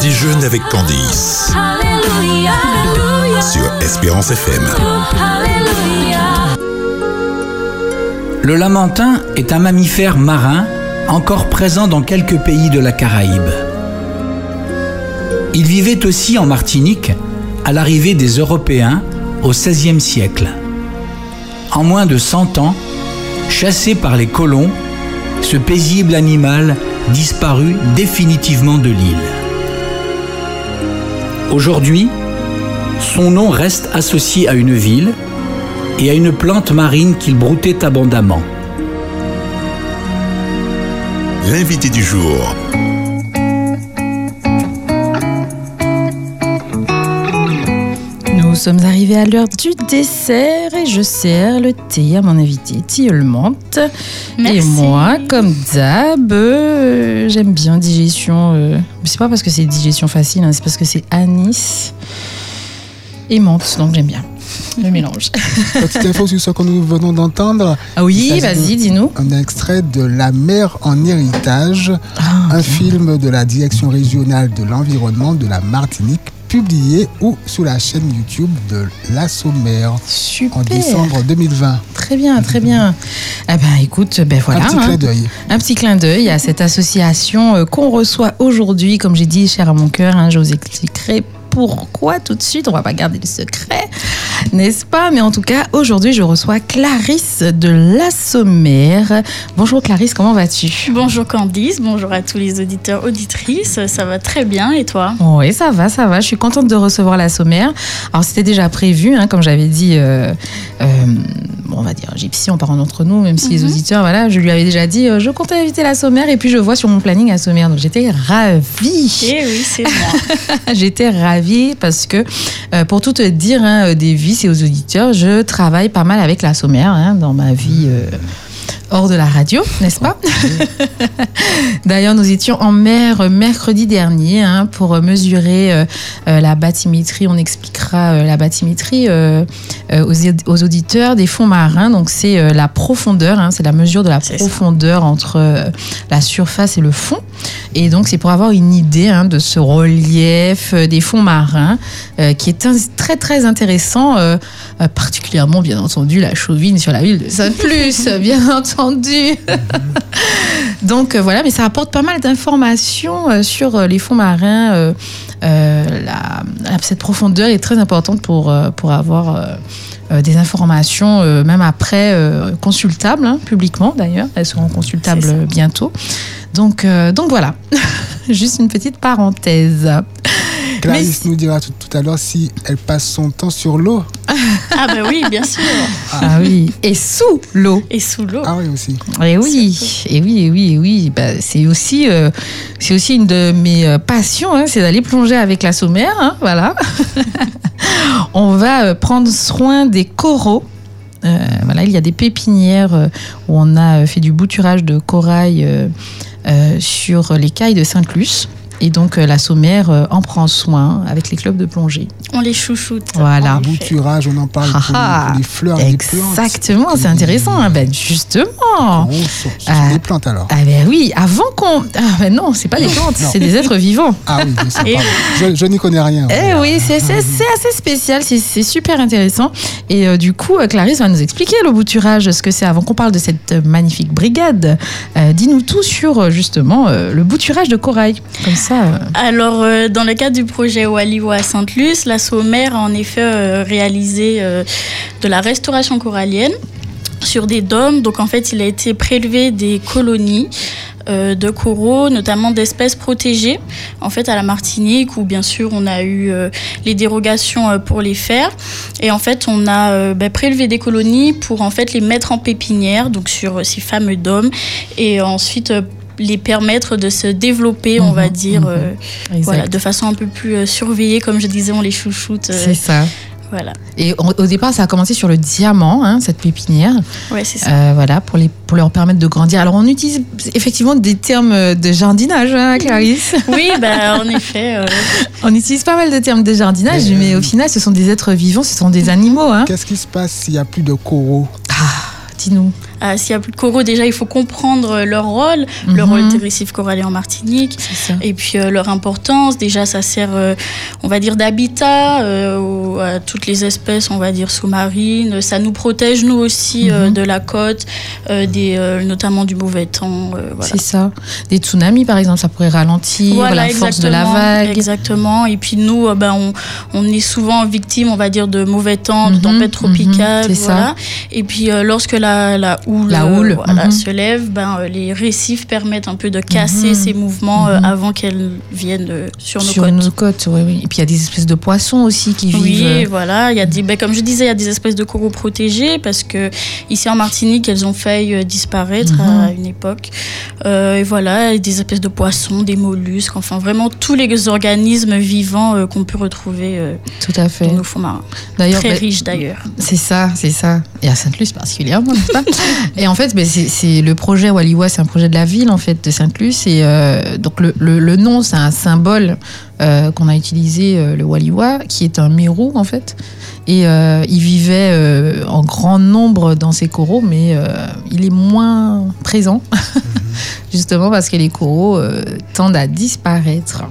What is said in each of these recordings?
Déjeune avec Candice sur Espérance FM. Le lamentin est un mammifère marin encore présent dans quelques pays de la Caraïbe. Il vivait aussi en Martinique à l'arrivée des Européens au XVIe siècle. En moins de 100 ans, chassé par les colons, ce paisible animal disparut définitivement de l'île. Aujourd'hui, son nom reste associé à une ville et à une plante marine qu'il broutait abondamment. L'invité du jour. Sommes arrivés à l'heure du dessert et je sers le thé à mon invité Tilleul Menthe. Et moi, comme d'hab, euh, j'aime bien digestion. euh, c'est pas parce que c'est digestion facile, hein, c'est parce que c'est anis et menthe, donc j'aime bien le mélange. Petite info sur ce que nous venons d'entendre. Ah oui, vas-y, de- dis-nous. Un extrait de La mer en héritage, Ah, un film de la direction régionale de l'environnement de la Martinique, publié ou sur la chaîne YouTube de La Sommaire Super. en décembre 2020. Très bien, très bien. Eh ben, écoute, ben voilà. un petit hein. clin d'œil. Un petit clin d'œil à cette association euh, qu'on reçoit aujourd'hui. Comme j'ai dit, cher à mon cœur, hein, je vous expliquerai pourquoi tout de suite. On va pas garder le secret, n'est-ce pas? Mais en tout cas, aujourd'hui, je reçois Clarisse de La Sommaire. Bonjour Clarisse, comment vas-tu? Bonjour Candice, bonjour à tous les auditeurs, auditrices. Ça va très bien et toi? Oui, ça va, ça va. Je suis contente de recevoir la sommaire. Alors, c'était déjà prévu, hein, comme j'avais dit, euh, euh, on va dire gypsy en parlant d'entre nous, même si les Mhm. auditeurs, voilà, je lui avais déjà dit, euh, je comptais inviter la sommaire, et puis je vois sur mon planning la sommaire. Donc, j'étais ravie. Eh oui, c'est moi. J'étais ravie parce que, euh, pour tout te dire, hein, des vies et aux auditeurs, je travaille pas mal avec la sommaire hein, dans ma vie. euh, hors de la radio, n'est-ce pas D'ailleurs, nous étions en mer mercredi dernier hein, pour mesurer euh, euh, la bathymétrie. On expliquera euh, la bathymétrie euh, aux, aux auditeurs des fonds marins. Donc, c'est la profondeur, hein, c'est la mesure de la ça. profondeur entre la surface et le fond. Et donc, c'est pour avoir une idée hein, de ce relief des fonds marins qui est un- très, très intéressant, particulièrement, bien entendu, la chauvine sur la ville de Saint-Plus, bien entendu. donc, euh, voilà, mais ça apporte pas mal d'informations euh, sur euh, les fonds marins. euh, la- cette profondeur est très importante pour, pour avoir euh, des informations, euh, même après, consultables, hein, publiquement d'ailleurs. Elles seront consultables bientôt. Donc, donc voilà, juste une petite parenthèse. Clarisse nous dira tout, tout à l'heure si elle passe son temps sur l'eau. Ah bah oui, bien sûr. Ah oui, et sous l'eau. Et sous l'eau. Ah oui, aussi. Et oui, et oui, et oui, et oui. Bah, c'est aussi, euh, c'est aussi une de mes euh, passions, hein, c'est d'aller plonger avec la sommaire. hein, voilà. On va euh, prendre soin des coraux. Euh, voilà, il y a des pépinières euh, où on a fait du bouturage de corail euh, euh, sur les cailles de Sainte-Luce. Et donc, euh, la sommaire euh, en prend soin avec les clubs de plongée. On les chouchoute. Voilà. Bouturage, on en parle pour, Ah, pour les fleurs et les plantes. Exactement, c'est intéressant. hein. Ben, justement. Sur, sur Ah. les plantes alors. Ah ben oui, avant qu'on... Ah ben non, c'est pas des plantes, c'est des êtres vivants. Ah oui, je Et-. Je, je n'y connais rien. Eh oui, c'est c'est- c'est assez spécial, c'est c'est super intéressant. Et euh, du coup, euh, Clarisse va nous expliquer le bouturage, ce que c'est avant qu'on parle de cette euh, magnifique brigade. Euh, Dis-nous tout sur euh, justement euh, le bouturage de corail. Comme ça. Euh, Alors, euh, dans le cadre du projet Waliwo à Sainte-Luce, la Sommaire a en effet euh, réalisé de la restauration corallienne sur des dômes. Donc, en fait, il a été prélevé des colonies de coraux, notamment d'espèces protégées, en fait, à la Martinique, où bien sûr on a eu les dérogations pour les faire. Et en fait, on a bah, prélevé des colonies pour en fait les mettre en pépinière, donc sur ces fameux dômes, et ensuite les permettre de se développer, on va Mhm, dire, mhm. euh, voilà, de façon un peu plus euh, surveillée, comme je disais, on les chouchoute. euh, C'est ça. voilà, Et au, au départ, ça a commencé sur le diamant, hein, cette pépinière. ouais, c'est ça. Euh, voilà, pour, les, pour leur permettre de grandir. Alors, on utilise effectivement des termes de jardinage, hein, Clarisse. Oui, bah, en effet. euh, On utilise pas mal de termes de jardinage, Mais, mais euh, au final, ce sont des êtres vivants, ce sont des animaux. Hein. Qu'est-ce qui se passe s'il n'y a plus de coraux? Dis-nous. À- s'il y a plus de coraux, déjà il faut comprendre leur rôle, le Mhm. rôle des récifs coralliens en Martinique. Ça. Et puis euh, leur importance, déjà ça sert, euh, on va dire, d'habitat euh, aux- à toutes les espèces, on va dire, sous-marines. Ça nous protège, nous aussi, euh, Mhm. de la côte, euh, des, euh, notamment du mauvais temps. euh, voilà. C'est ça. Des tsunamis, par exemple, ça pourrait ralentir Voilà, la force de la vague. Exactement. Et puis nous, euh, ben, on, on est souvent victime, on va dire, de mauvais temps, de Mhm, tempêtes tropicales. c'est voilà. Et puis euh, lorsque la, la houle, La houle, voilà, mhm. se lève, ben, euh, les récifs permettent un peu de casser Mhm, ces mouvements euh, mhm. avant qu'elles viennent euh, sur nos sur côtes. nos côtes, oui, oui. Et puis il y a des espèces de poissons aussi qui Oui, vivent. euh, voilà, il y a des, ben, comme je disais, il y a des espèces de coraux protégés parce que ici en Martinique, elles ont failli disparaître à une époque. Euh, et voilà, et des espèces de poissons, des mollusques, enfin vraiment tous les organismes vivants euh, qu'on peut retrouver euh, Tout à fait. dans nos fonds marins. Très ben, riches d'ailleurs. C'est ça, c'est ça. Et à Sainte-Luce particulièrement, n'est-ce pas Et en fait, ben, c'est le projet Waliwa, c'est un projet de la ville en fait de Sainte-Luce. Et euh, donc le, le- le nom, c'est un symbole euh, qu'on a utilisé, euh, le Waliwa, qui est un mérou en fait. Et il vivait en grand nombre dans ces coraux, mais il est moins présent, justement parce que les coraux tendent à disparaître.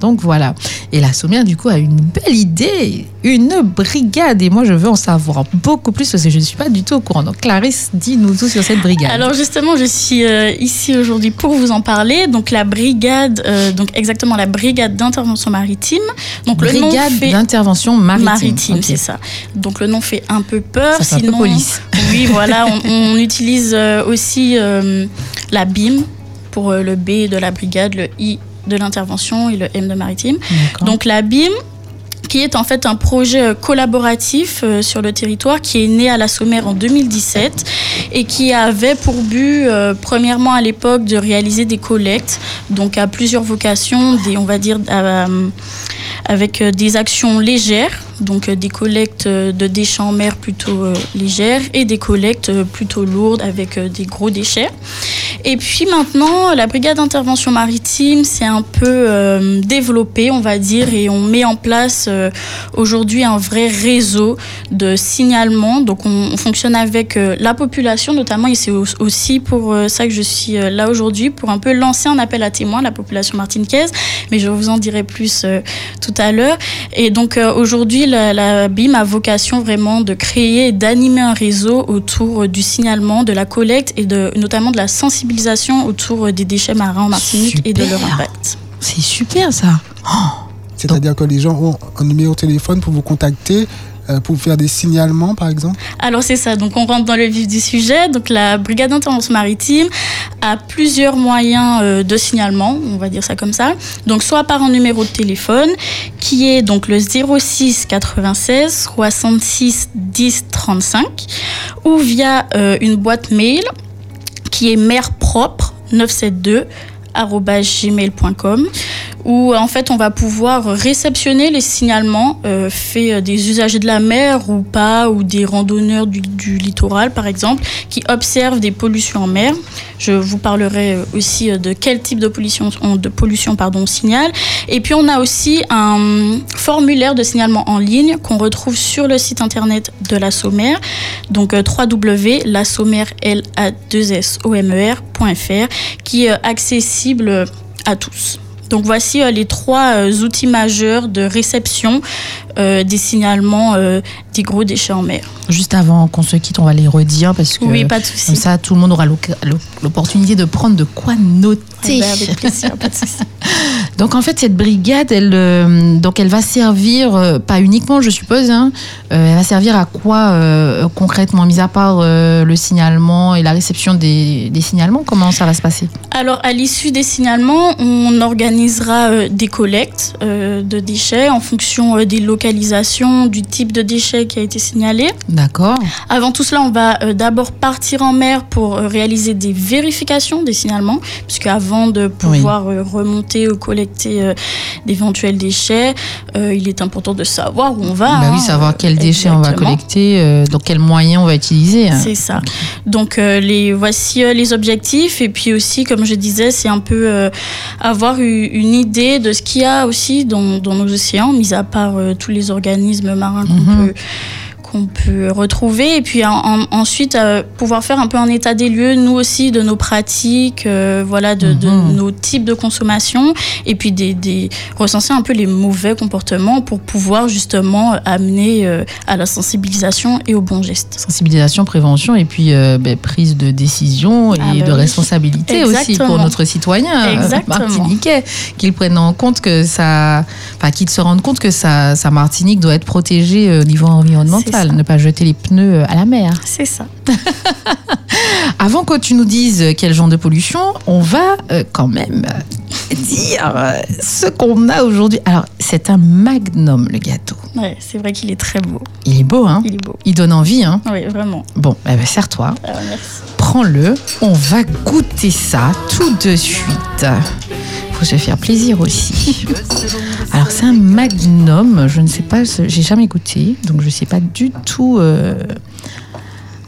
Donc voilà. Et la Sommière, du coup, a une belle idée, une brigade. Et moi, je veux en savoir beaucoup plus parce que je ne suis pas du tout au courant. Donc, Clarisse, dis-nous tout sur cette brigade. Alors justement, je suis euh, ici aujourd'hui pour vous en parler. Donc la brigade, euh, donc exactement la brigade d'intervention maritime. Donc le nom brigade fait d'intervention maritime. maritime, c'est ça. Donc le nom fait un peu peur. Ça fait un peu sinon, police. Oui, voilà, on, on utilise euh, aussi la BIM pour le B de la brigade, le I de l'intervention et le M de maritime. Donc la BIM, qui est en fait un projet euh, collaboratif euh, sur le territoire qui est né à la Sommaire en 2017 et qui avait pour but, euh, premièrement à l'époque, de réaliser des collectes, donc à plusieurs vocations, des, on va dire, avec euh, des actions légères, donc euh, des collectes euh, de déchets en mer plutôt légères et des collectes plutôt lourdes avec des gros déchets. Et puis maintenant, la brigade d'intervention maritime s'est un peu euh, développée, on va dire, et on met en place aujourd'hui un vrai réseau de signalement. Donc on, on fonctionne avec la population notamment, et c'est au- aussi pour ça que je suis là aujourd'hui, pour un peu lancer un appel à témoins la population martiniquaise, mais je vous en dirai plus euh, tout à l'heure. Et donc euh, aujourd'hui, la, la BIM a vocation vraiment de créer et d'animer un réseau autour euh, du signalement, de la collecte et de, notamment de la sensibilisation autour euh, des déchets marins en Martinique et de leur impact. C'est super ça. C'est-à-dire que les gens ont un numéro de téléphone pour vous contacter, pour faire des signalements, par exemple Alors c'est ça, donc on rentre dans le vif du sujet. Donc la brigade d'intervention maritime a plusieurs moyens euh, de signalement, on va dire ça comme ça. Donc soit par un numéro de téléphone qui est donc le 06 96 66 10 35 ou via euh, une boîte mail qui est mère propre 972 gmail.com où en fait on va pouvoir réceptionner les signalements euh, faits euh, des usagers de la mer ou pas ou des randonneurs du, littoral par exemple qui observent des pollutions en mer. Je vous parlerai euh, aussi de quel type de pollution on, de pollution pardon on signale et puis on a aussi un formulaire de signalement en ligne qu'on retrouve sur le site internet de la Sommaire donc euh, www.lasommer.fr qui est euh, à tous. Donc voici euh, les trois euh, outils majeurs de réception euh, des signalements euh, des gros déchets en mer. Juste avant qu'on se quitte, on va les redire parce que Oui, pas de comme ça, tout le monde aura l'opportunité de prendre de quoi noter. Eh ben, avec plaisir, pas de souci. Donc en fait cette brigade, elle, euh, donc elle va servir pas uniquement, je suppose, hein, elle va servir à quoi concrètement, mis à part le signalement et la réception des, des signalements, comment ça va se passer? Alors, à l'issue des signalements, on organisera des collectes de déchets en fonction des localisations, du type de déchets qui a été signalé. D'accord. Avant tout cela, on va euh, d'abord partir en mer pour euh, réaliser des vérifications des signalements, puisque avant de pouvoir euh, remonter ou collecter d'éventuels déchets, il est important de savoir où on va. bah oui, hein, savoir quels déchets on va collecter, donc quels moyens on va utiliser. hein. C'est ça. Donc les voici les objectifs et puis aussi comme je disais c'est un peu avoir une idée de ce qu'il y a aussi dans, dans nos océans mis à part tous les organismes marins qu'on Mhm. peut qu'on peut retrouver. Et puis en- en- ensuite euh, pouvoir faire un peu un état des lieux nous aussi de nos pratiques euh, voilà de, de Mhm. nos types de consommation. Et puis des, des- recenser un peu les mauvais comportements pour pouvoir justement amener euh, à la sensibilisation et au bon geste. Sensibilisation, prévention et puis ben, prise de décision et Ah, bah de oui. responsabilité aussi pour notre citoyen martiniquais, qu'il prenne en compte que ça, enfin qu'il se rende compte que sa, sa Martinique doit être protégée au niveau environnemental, ne pas jeter les pneus euh, à la mer. c'est ça Avant que tu nous dises quel genre de pollution, on va euh, quand même euh, dire euh, ce qu'on a aujourd'hui. Alors, c'est un magnum, le gâteau. ouais, c'est vrai qu'il est très beau Il est beau, hein? Il est beau Il donne envie, hein? Oui vraiment Bon, eh ben, serre-toi, Alors, merci. prends-le. On va goûter ça tout de suite. Faut se faire plaisir aussi. Alors, c'est un magnum. Je ne sais pas, j'ai jamais goûté, donc je sais pas du tout. euh,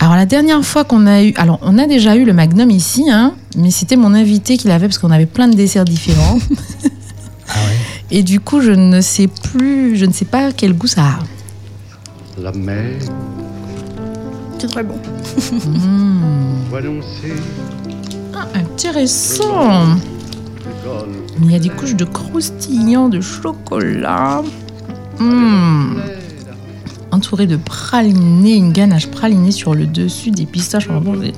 Alors, la dernière fois qu'on a eu. Alors, on a déjà eu le magnum ici, hein, mais c'était mon invité qui l'avait parce qu'on avait plein de desserts différents. Ah ouais. Et du coup, je ne sais plus, je ne sais pas quel goût ça a. La mer c'est très bon voit annoncer Intéressant. Il y a des couches de croustillant de chocolat. Mmh. Entouré de praliné, une ganache pralinée sur le dessus des pistaches. C'est-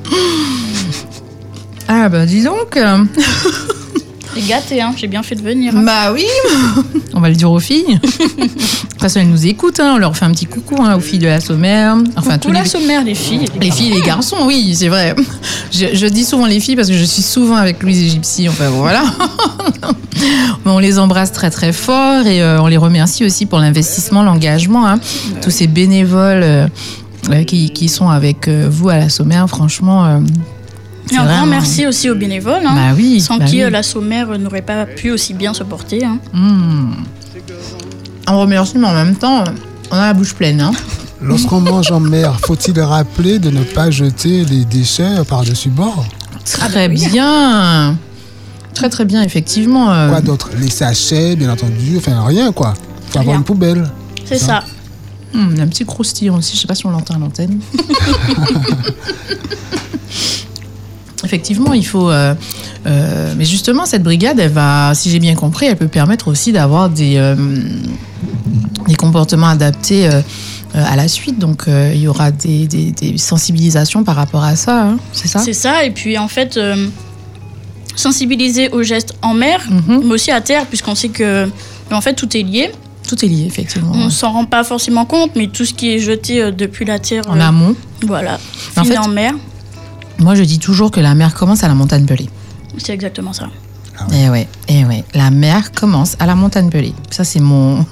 Ah bah dis donc. euh, et gâté hein j'ai bien fait de venir hein. Bah oui. On va le dire aux filles. De toute façon, elles nous écoutent. hein. On leur fait un petit coucou hein, aux filles de la sommaire. Enfin, tous Coucou les la sommaire les filles Les filles et les garçons, oui, c'est vrai. Je, je dis souvent les filles parce que je suis souvent avec Louise et Gypsy, enfin voilà. Mais on les embrasse très très fort et euh, on les remercie aussi pour l'investissement, l'engagement. hein. Tous ces bénévoles euh, euh, qui, qui sont avec euh, vous à la sommaire, franchement. Euh, Et un grand merci aussi aux bénévoles, hein, Bah oui. sans bah qui oui. euh, la sommaire euh, n'aurait pas pu aussi bien se porter. hein. Mmh. On remercie, mais en même temps, euh, on a la bouche pleine. Hein. Lorsqu'on mange en mer, faut-il rappeler de ne pas jeter les déchets par-dessus bord? Très bien. Très très bien, effectivement. euh, Quoi d'autre? Les sachets, bien entendu, enfin rien quoi. Faut avoir une poubelle. C'est ça. Hum, il y a un petit croustillant aussi, je sais pas si on l'entend à l'antenne. Effectivement, il faut. euh, euh, mais justement, cette brigade, elle va, si j'ai bien compris, elle peut permettre aussi d'avoir des, euh, des comportements adaptés à la suite. Donc, il y aura des, des- des sensibilisations par rapport à ça, hein, c'est ça? C'est ça. Et puis en fait, sensibiliser aux gestes en mer, Mhm. mais aussi à terre, puisqu'on sait que en fait tout est lié. Tout est lié, effectivement. On s'en rend pas forcément compte, mais tout ce qui est jeté depuis la terre, En amont, voilà, En fait- en mer. Moi je dis toujours que la mer commence à la montagne pelée. C'est exactement ça. Eh ouais, eh ouais. La mer commence à la montagne pelée. Ça, c'est mon.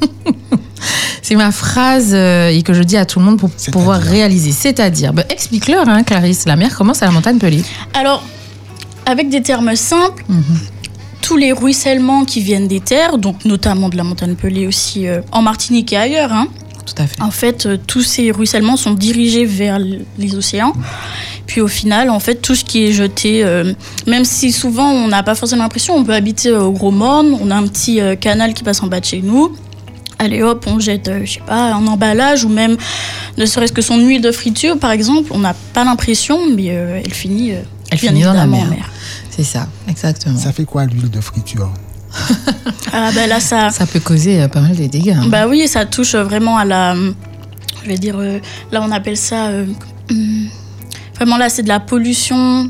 c'est ma phrase euh, et que je dis à tout le monde pour pouvoir réaliser. C'est-à-dire, bah, explique-leur, hein, Clarisse. La mer commence à la montagne pelée. Alors, avec des termes simples, Mhm. tous les ruissellements qui viennent des terres, donc notamment de la montagne Pelée aussi euh, en Martinique et ailleurs, hein, Tout à fait. en fait, euh, tous ces ruissellements sont dirigés vers les océans. Puis au final, en fait, tout ce qui est jeté, euh, même si souvent on n'a pas forcément l'impression, on peut habiter euh, au Gros Morne, on a un petit euh, canal qui passe en bas de chez nous. Allez hop, on jette, euh, je sais pas, un emballage ou même ne serait-ce que son huile de friture, par exemple. On n'a pas l'impression, mais euh, elle finit, euh, Elle bien finit dans la mer. C'est ça, exactement. Ça, Ça fait quoi l'huile de friture? Ah bah là, ça, peut causer euh, pas mal de dégâts. hein. Bah oui, ça touche vraiment à la. Je vais dire, euh, là on appelle ça. euh, hum, vraiment là, c'est de la pollution.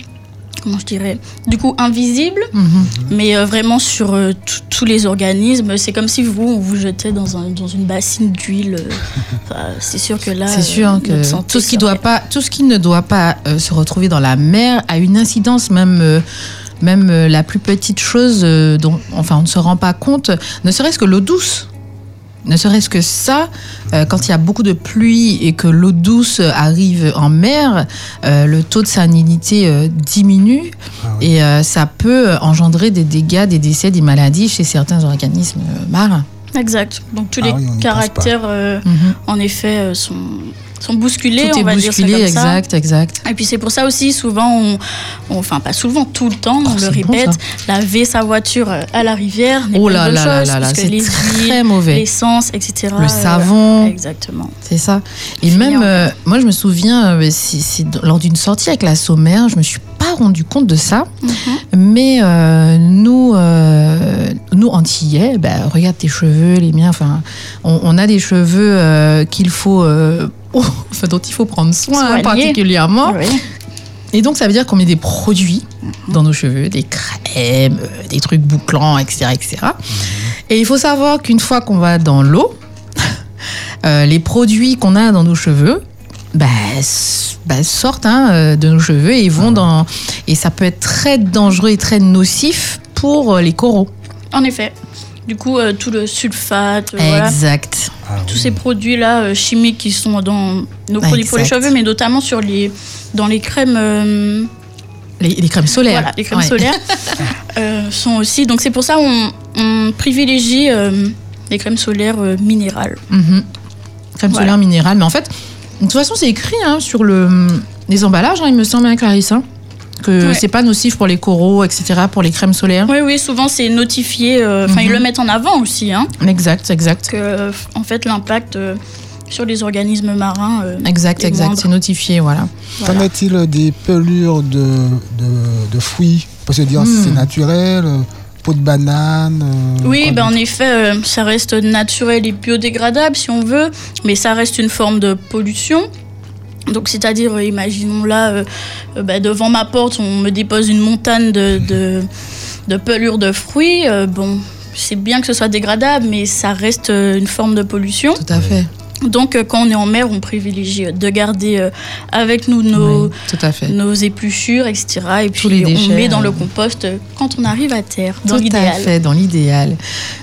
Comment je dirais Du coup, invisible, Mhm. mais euh, vraiment sur euh, tous les organismes. C'est comme si vous, on vous jetait dans, un, dans une bassine d'huile. euh, enfin, c'est sûr que là. C'est sûr notre que santé tout ce qui pas, tout ce qui ne doit pas se retrouver dans la mer a une incidence même. même la plus petite chose dont enfin on ne se rend pas compte, ne serait-ce que l'eau douce. Ne serait-ce que ça, euh, quand il y a beaucoup de pluie et que l'eau douce arrive en mer, euh, le taux de salinité euh, diminue Ah oui. et euh, ça peut engendrer des dégâts, des décès, des maladies chez certains organismes euh, marins. Exact. Donc tous Ah les oui, caractères, euh, Mhm. en effet, euh, sont, sont bousculés, Tout on est va dire ça comme ça. exact, exact. Et puis c'est pour ça aussi, souvent, on, on- enfin pas souvent, tout le temps, on Oh, le c'est bon, répète, laver sa voiture euh, à la rivière n'est Oh pas une là bonne là là chose, là là, c'est les très mauvais. l'essence, etc. Le euh, savon. Exactement. C'est ça. Et Finir même, euh, moi, je me souviens, lors d'une sortie avec la sommaire, je me suis pas rendu compte de ça. Mhm. Mais euh, nous, nous antillais, ben, regarde tes cheveux, les miens. Enfin, on, on a des cheveux qu'il faut, enfin, dont il faut prendre soin hein, particulièrement. Oui. Et donc, ça veut dire qu'on met des produits dans nos cheveux, des crèmes, euh, des trucs bouclants, etc., etc. Et il faut savoir qu'une fois qu'on va dans l'eau, euh, les produits qu'on a dans nos cheveux, bah, bah, sortent hein, euh, de nos cheveux et vont dans et ça peut être très dangereux et très nocif pour les coraux. En effet. Du coup, euh, tout le sulfate, euh, voilà, Exact. Ah tous oui. ces produits-là euh, chimiques qui sont dans nos produits pour les cheveux, mais notamment sur les, dans les crèmes, euh, Les, les crèmes solaires. voilà, les crèmes Ouais. solaires euh, sont aussi. Donc c'est pour ça on, on privilégie euh, les crèmes solaires euh, minérales. Mhm. Crème Voilà. solaire minérale. Mais en fait, de toute façon, c'est écrit hein, sur le, les emballages, hein, il me semble, hein, Clarisse, hein, que Ouais. c'est pas nocif pour les coraux, etc., pour les crèmes solaires. Oui, oui, souvent c'est notifié. euh, Enfin, ils Mhm. le mettent en avant aussi, hein, Exact, exact. que euh, en fait l'impact euh, sur les organismes marins. euh, Exact, est exact. C'est notifié, voilà. Qu'en voilà. est-il des pelures de, de, de fruits? On peut se dire si Hmm. c'est naturel, peau de banane. euh, Oui, ben en effet, euh, ça reste naturel et biodégradable si on veut, mais ça reste une forme de pollution. Donc, c'est-à-dire, euh, imaginons là, euh, euh, bah, devant ma porte, on me dépose une montagne de, pelures de fruits. bon, c'est bien que ce soit dégradable, mais ça reste une forme de pollution. Tout à fait. Donc, euh, quand on est en mer, on privilégie euh, de garder euh, avec nous nos, Oui, tout à fait. nos épluchures, etc. Et puis, les on met dans le compost quand on arrive à terre, dans Tout à l'idéal. fait, dans l'idéal.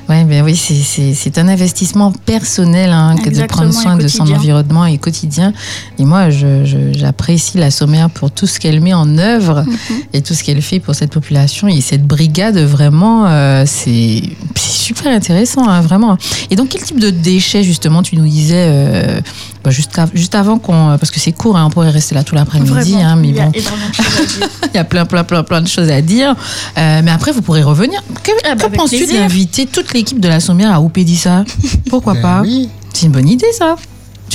Ouais, ben oui, c'est- un investissement personnel hein, que de prendre soin de son environnement et quotidien. Et moi, j'apprécie la sommaire pour tout ce qu'elle met en œuvre Mhm. et tout ce qu'elle fait pour cette population. Et cette brigade, vraiment, euh, c'est c'est super intéressant, hein, vraiment. Et donc, quel type de déchets, justement, tu nous disais euh, bah, juste, av- juste avant qu'on. Parce que c'est court, hein, on pourrait rester là tout l'après-midi, hein, mais il y a bon, énormément de choses à dire. il y a plein, plein, plein, plein de choses à dire. Euh, mais après, vous pourrez revenir. Que, Ah bah, que penses-tu d'inviter toute l'équipe de la Sommière à Oupédissa? Pourquoi Ben pas? Oui, C'est une bonne idée, ça.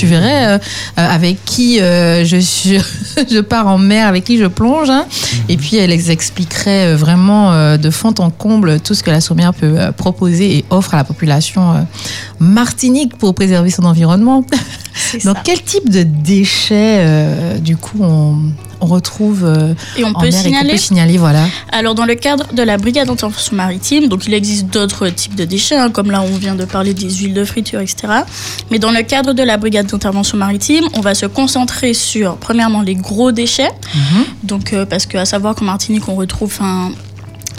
Tu verrais euh, avec qui euh, je, suis, je pars en mer, avec qui je plonge. hein. Et puis, elle ex- expliquerait euh, vraiment euh, de fond en comble tout ce que la Sommière peut proposer et offre à la population martinique pour préserver son environnement. Donc, ça. quel type de déchets, euh, du coup, on, on retrouve euh, Et on en peut mer et qu'on signaler peut signaler voilà. Alors, dans le cadre de la brigade d'intervention maritime, donc il existe d'autres types de déchets, hein, comme là on vient de parler des huiles de friture, etc. Mais dans le cadre de la brigade d'intervention maritime, on va se concentrer sur, premièrement, les gros déchets. Mhm. Donc, euh, parce qu'à savoir qu'en Martinique, on retrouve un.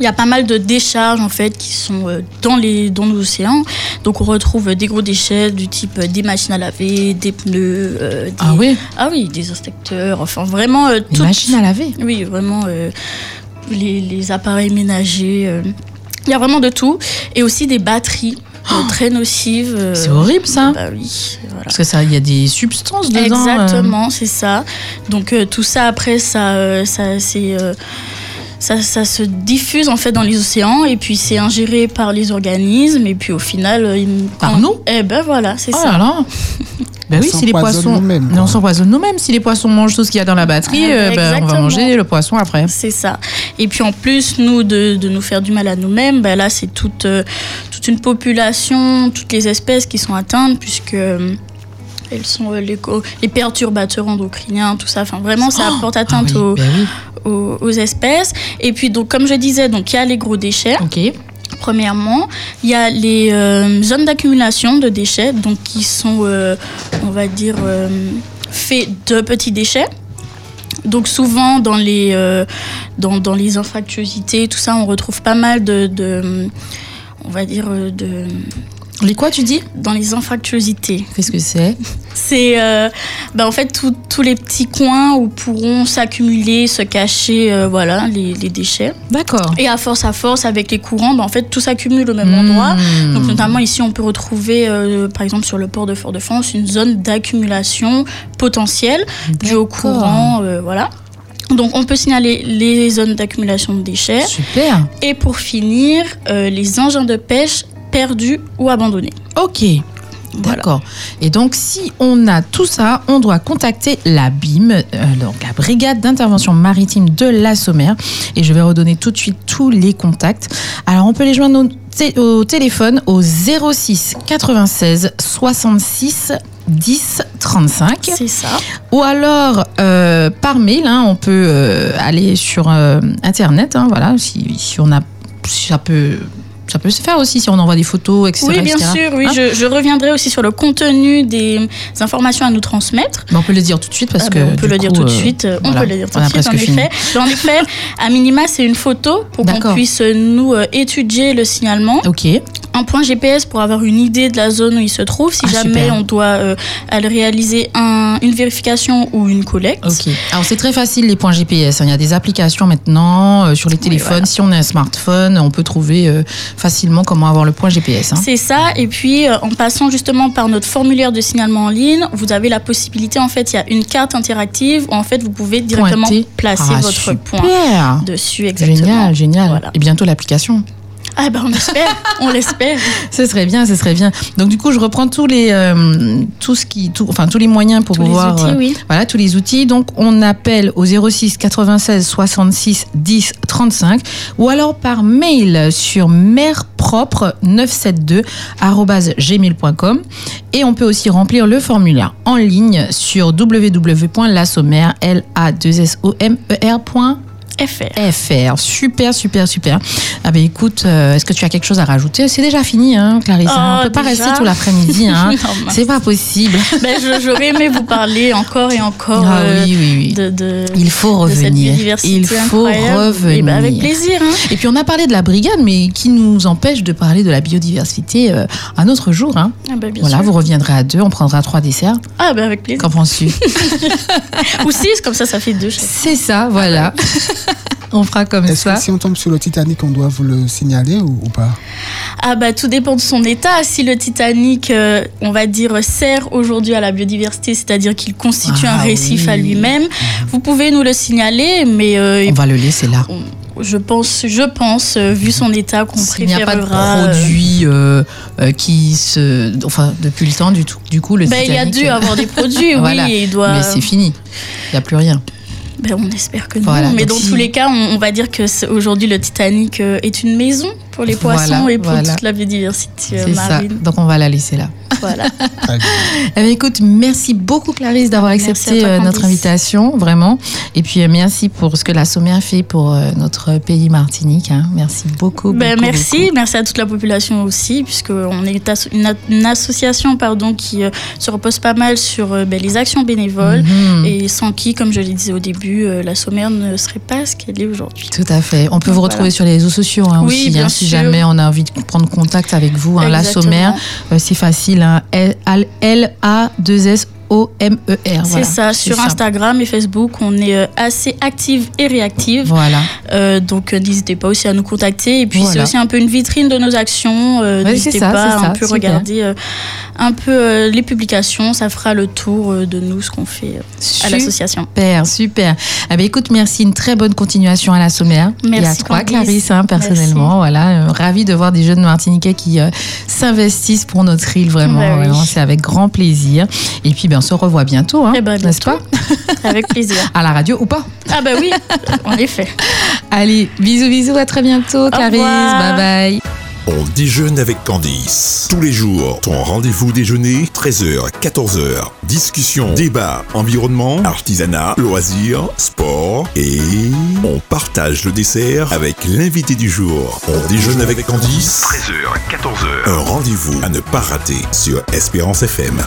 Il y a pas mal de décharges en fait qui sont euh, dans, les, dans nos océans. Donc on retrouve des gros déchets du type euh, des machines à laver, des pneus, euh, des... Ah oui, Ah oui, des inspecteurs, enfin vraiment euh, tout- machines à laver? oui, vraiment, euh, les, les appareils ménagers. Il y a vraiment de tout. Et aussi des batteries euh, très nocives. euh, C'est horrible ça. Bah oui, voilà. Parce que ça, il y a des substances dedans. euh. Exactement, c'est ça. Donc euh, tout ça après, ça, euh, ça, c'est, ça, ça se diffuse en fait dans les océans et puis c'est ingéré par les organismes et puis au final, euh, ils- Par nous Eh ben voilà, c'est Oh ça. là là. Ben On oui, si les poissons. quoi. on s'empoisonne nous-mêmes. Si les poissons mangent tout ce qu'il y a dans la batterie, Ah, euh, ben, on va manger le poisson après. C'est ça. Et puis en plus, nous, de, de nous faire du mal à nous-mêmes, ben là, c'est toute, euh, toute une population, toutes les espèces qui sont atteintes, puisque euh, elles sont euh, les, les perturbateurs endocriniens, tout ça. Enfin, vraiment, ça apporte Ah atteinte oui, aux, ben oui. Aux, aux espèces. Et puis, donc, comme je disais, donc il y a les gros déchets. Premièrement, il y a les euh, zones d'accumulation de déchets, donc qui sont, euh, on va dire, euh, faits de petits déchets. Donc souvent dans les, euh, dans, dans les infractuosités, tout ça, on retrouve pas mal de, de on va dire, de Les quoi, tu dis dans les infractuosités. Qu'est-ce que c'est C'est euh, bah, en fait tous les petits coins où pourront s'accumuler, se cacher euh, voilà, les, les déchets. D'accord. Et à force à force, avec les courants, bah, en fait, tout s'accumule au même Mmh. endroit. Donc, notamment ici, on peut retrouver, euh, par exemple, sur le port de Fort-de-France, une zone d'accumulation potentielle due au courant. euh, voilà. Donc, on peut signaler les zones d'accumulation de déchets. Super. Et pour finir, euh, les engins de pêche perdus ou abandonnés. Ok. Voilà. D'accord. Et donc, si on a tout ça, on doit contacter la BIM, euh, donc la Brigade d'intervention maritime de la Sommaire. Et je vais redonner tout de suite tous les contacts. Alors, on peut les joindre au, au téléphone au 06 96 66 10 35. C'est ça. Ou alors euh, par mail, hein, on peut euh, aller sur internet, hein, voilà, si, si on a, si ça peut, ça peut se faire aussi si on envoie des photos, etc. Oui, bien etc. sûr. Oui, Hein je, je reviendrai aussi sur le contenu des informations à nous transmettre. Mais on peut le dire tout de suite parce Ah que ben, on peut du le dire tout de euh, suite. euh, On voilà, peut le dire tout de suite, en effet. Les faits, à minima, c'est une photo pour qu'on puisse euh, nous euh, étudier le signalement. Ok, Un point GPS pour avoir une idée de la zone où il se trouve. Si Ah, jamais super. on doit euh, aller réaliser un- une vérification ou une collecte. ok. Alors c'est très facile les points GPS. hein. Il y a des applications maintenant euh, sur les téléphones. voilà. Si on a un smartphone, on peut trouver euh, facilement comment avoir le point GPS. hein. C'est ça. Et puis, en passant justement par notre formulaire de signalement en ligne, vous avez la possibilité, en fait, il y a une carte interactive où, en fait, vous pouvez directement Pointer. placer Ah, votre super. point dessus. Exactement. Génial, génial. Voilà. Et bientôt l'application. Ah ben, on espère, on l'espère. Ce serait bien, ce serait bien. Donc du coup, je reprends tous les, euh, tout ce qui, tout, enfin tous les moyens pour Tous les pouvoir, outils, euh, oui. voilà, tous les outils. Donc on appelle au 06 96 66 10 35 ou alors par mail sur merpropre 972 gmail.com et on peut aussi remplir le formulaire en ligne sur www.lasommer l a 2 s o m r FR. FR. Super, super, super. Ah ben écoute, euh, est-ce que tu as quelque chose à rajouter? C'est déjà fini, hein, Clarisse. hein. Oh, on peut pas déjà? rester tout l'après-midi. Hein. C'est pas possible. Ben, J'aurais aimé vous parler encore et encore Ah euh, oui, oui, oui. de, de, Il faut cette revenir. Il faut incroyable. revenir. Et ben, avec plaisir. hein. Et puis on a parlé de la brigade, mais qui nous empêche de parler de la biodiversité euh, un autre jour. Hein. Ah ben, bien Voilà, sûr. vous reviendrez à deux, on prendra trois desserts. Ah ben avec plaisir. Qu'en penses-tu? Ou six, comme ça, ça fait deux. C'est ça, voilà. on fera comme Est-ce ça. que si on tombe sur le Titanic, on doit vous le signaler ou, ou pas? Ah bah tout dépend de son état. Si le Titanic, euh, on va dire, sert aujourd'hui à la biodiversité, c'est-à-dire qu'il constitue Ah un récif oui. à lui-même, vous pouvez nous le signaler, mais euh, On va le laisser là. je pense, je pense, euh, vu son état, qu'on S'il n'y a pas de préférera. euh, produit euh, euh, qui se. Enfin, depuis le temps, du, tout, du coup, le ben, il y a Titanic, dû euh, avoir des produits, Voilà. oui, et il doit. Mais c'est fini. Il n'y a plus rien. Ben, on espère que non. Voilà, mais dans si- tous les cas, on, on va dire que aujourd'hui le Titanic euh, est une maison pour les Voilà, poissons et pour voilà. toute la biodiversité euh, ça. marine. Donc, on va la laisser là. Voilà. Eh écoute, merci beaucoup Clarisse d'avoir accepté toi, euh, notre invitation, vraiment. Et puis euh, merci pour ce que la Sommaire fait pour notre pays Martinique. hein. Merci beaucoup. Ben, beaucoup, merci, beaucoup. merci à toute la population aussi, puisqu'on est une, association pardon, qui euh, se repose pas mal sur euh, ben, les actions bénévoles Mhm. et sans qui, comme je l'ai disais au début, euh, la sommaire ne serait pas ce qu'elle est aujourd'hui. Tout à fait. On peut vous Voilà. retrouver sur les réseaux sociaux hein, Oui, aussi, bien hein, si sûr. jamais on a envie de prendre contact avec vous. hein. la. Sommaire, euh, c'est facile. Hein, L-A-2-S-O-M-E-R. C'est Voilà, ça, sur simple. Instagram et Facebook, on est euh, assez active et réactive. Voilà. Euh, donc euh, n'hésitez pas aussi à nous contacter. Et puis c'est aussi un peu une vitrine de nos actions. Euh, Ouais, n'hésitez pas à un peu super. regarder euh, un peu les publications. Ça fera le tour de nous, ce qu'on fait à l'association. Super, super. Ah ben, écoute, merci. Une très bonne continuation à la sommaire. Et à Merci, toi. Clarisse, hein, personnellement. Voilà, ravie de voir des jeunes Martiniquais qui s'investissent pour notre île, vraiment. Bah oui. vraiment, C'est avec grand plaisir. Et puis, ben, on se revoit bientôt, hein, Eh ben, n'est-ce pas. Avec plaisir. À la radio ou pas Ah bah oui, en effet. Allez, bisous, bisous, à très bientôt, Clarisse. revoir. Bye bye. On déjeune avec Candice. Tous les jours, ton rendez-vous déjeuner, 13h, 14h. Discussion, débat, environnement, artisanat, loisirs, sport et on partage le dessert avec l'invité du jour. On déjeune avec Candice, 13h, 14h. Un rendez-vous à ne pas rater sur Espérance FM.